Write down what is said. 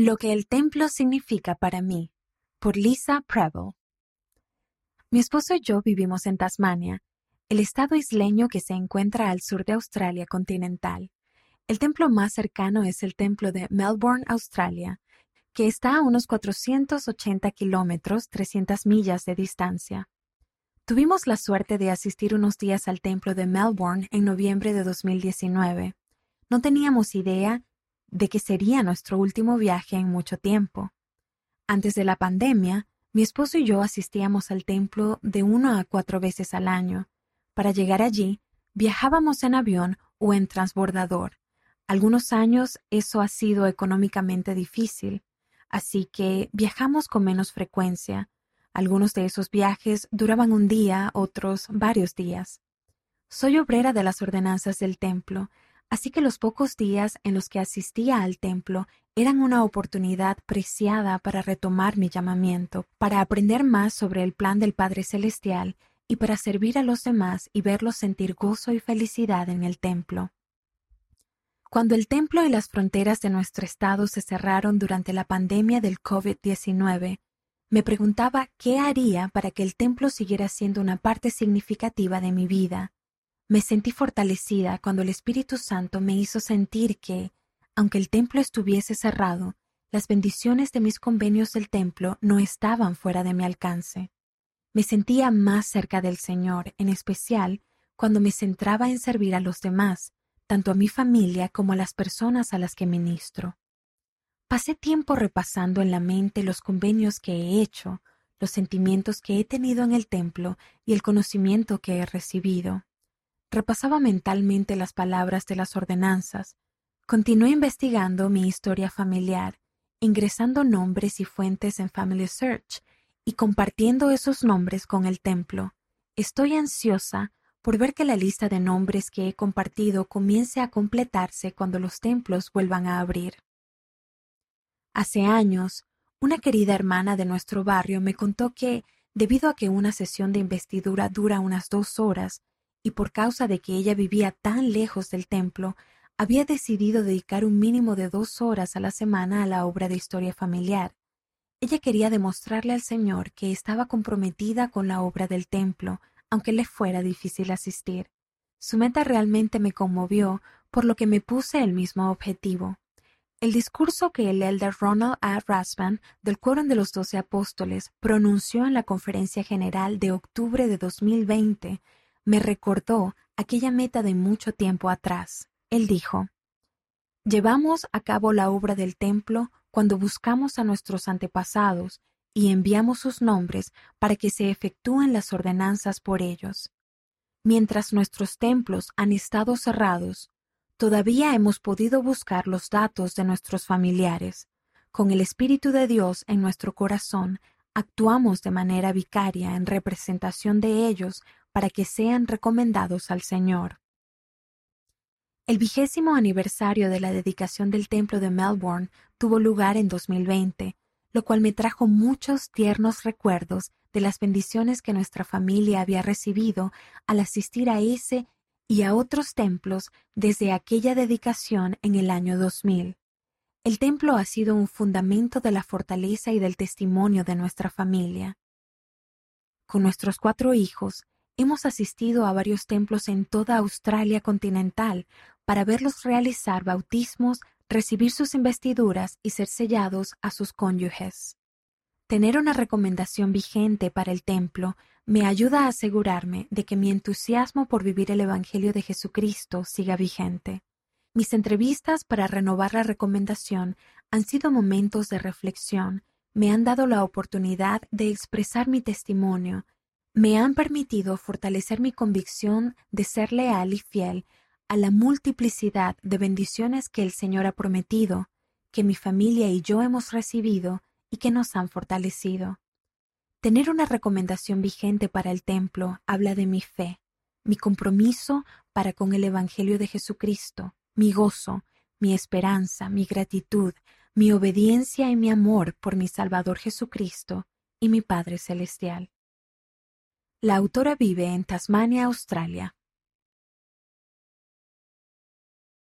Lo que el templo significa para mí, por Lisa Preble. Mi esposo y yo vivimos en Tasmania, el estado isleño que se encuentra al sur de Australia continental. El templo más cercano es el templo de Melbourne, Australia, que está a unos 480 kilómetros, 300 millas de distancia. Tuvimos la suerte de asistir unos días al templo de Melbourne en noviembre de 2019. No teníamos idea de que sería nuestro último viaje en mucho tiempo. Antes de la pandemia, mi esposo y yo asistíamos al templo de uno a cuatro veces al año. Para llegar allí, viajábamos en avión o en transbordador. Algunos años eso ha sido económicamente difícil, así que viajamos con menos frecuencia. Algunos de esos viajes duraban un día, otros varios días. Soy obrera de las ordenanzas del templo, Así que los pocos días en los que asistía al templo eran una oportunidad preciada para retomar mi llamamiento, para aprender más sobre el plan del Padre Celestial y para servir a los demás y verlos sentir gozo y felicidad en el templo. Cuando el templo y las fronteras de nuestro estado se cerraron durante la pandemia del COVID-19, me preguntaba qué haría para que el templo siguiera siendo una parte significativa de mi vida. Me sentí fortalecida cuando el Espíritu Santo me hizo sentir que, aunque el templo estuviese cerrado, las bendiciones de mis convenios del templo no estaban fuera de mi alcance. Me sentía más cerca del Señor, en especial cuando me centraba en servir a los demás, tanto a mi familia como a las personas a las que ministro. Pasé tiempo repasando en la mente los convenios que he hecho, los sentimientos que he tenido en el templo y el conocimiento que he recibido. Repasaba mentalmente las palabras de las ordenanzas. Continué investigando mi historia familiar, ingresando nombres y fuentes en Family Search y compartiendo esos nombres con el templo. Estoy ansiosa por ver que la lista de nombres que he compartido comience a completarse cuando los templos vuelvan a abrir. Hace años, una querida hermana de nuestro barrio me contó que, debido a que una sesión de investidura dura unas dos horas, y por causa de que ella vivía tan lejos del templo, había decidido dedicar un mínimo de dos horas a la semana a la obra de historia familiar. Ella quería demostrarle al Señor que estaba comprometida con la obra del templo, aunque le fuera difícil asistir. Su meta realmente me conmovió, por lo que me puse el mismo objetivo. El discurso que el elder Ronald A. Rasban, del Quórum de los Doce Apóstoles, pronunció en la Conferencia General de octubre de 2020 me recordó aquella meta de mucho tiempo atrás. Él dijo, Llevamos a cabo la obra del templo cuando buscamos a nuestros antepasados y enviamos sus nombres para que se efectúen las ordenanzas por ellos. Mientras nuestros templos han estado cerrados, todavía hemos podido buscar los datos de nuestros familiares. Con el Espíritu de Dios en nuestro corazón, actuamos de manera vicaria en representación de ellos para que sean recomendados al Señor. El vigésimo aniversario de la dedicación del templo de Melbourne tuvo lugar en 2020, lo cual me trajo muchos tiernos recuerdos de las bendiciones que nuestra familia había recibido al asistir a ese y a otros templos desde aquella dedicación en el año 2000. El templo ha sido un fundamento de la fortaleza y del testimonio de nuestra familia. Con nuestros cuatro hijos, Hemos asistido a varios templos en toda Australia continental para verlos realizar bautismos, recibir sus investiduras y ser sellados a sus cónyuges. Tener una recomendación vigente para el templo me ayuda a asegurarme de que mi entusiasmo por vivir el Evangelio de Jesucristo siga vigente. Mis entrevistas para renovar la recomendación han sido momentos de reflexión, me han dado la oportunidad de expresar mi testimonio me han permitido fortalecer mi convicción de ser leal y fiel a la multiplicidad de bendiciones que el Señor ha prometido, que mi familia y yo hemos recibido y que nos han fortalecido. Tener una recomendación vigente para el templo habla de mi fe, mi compromiso para con el Evangelio de Jesucristo, mi gozo, mi esperanza, mi gratitud, mi obediencia y mi amor por mi Salvador Jesucristo y mi Padre Celestial. La autora vive en Tasmania, Australia.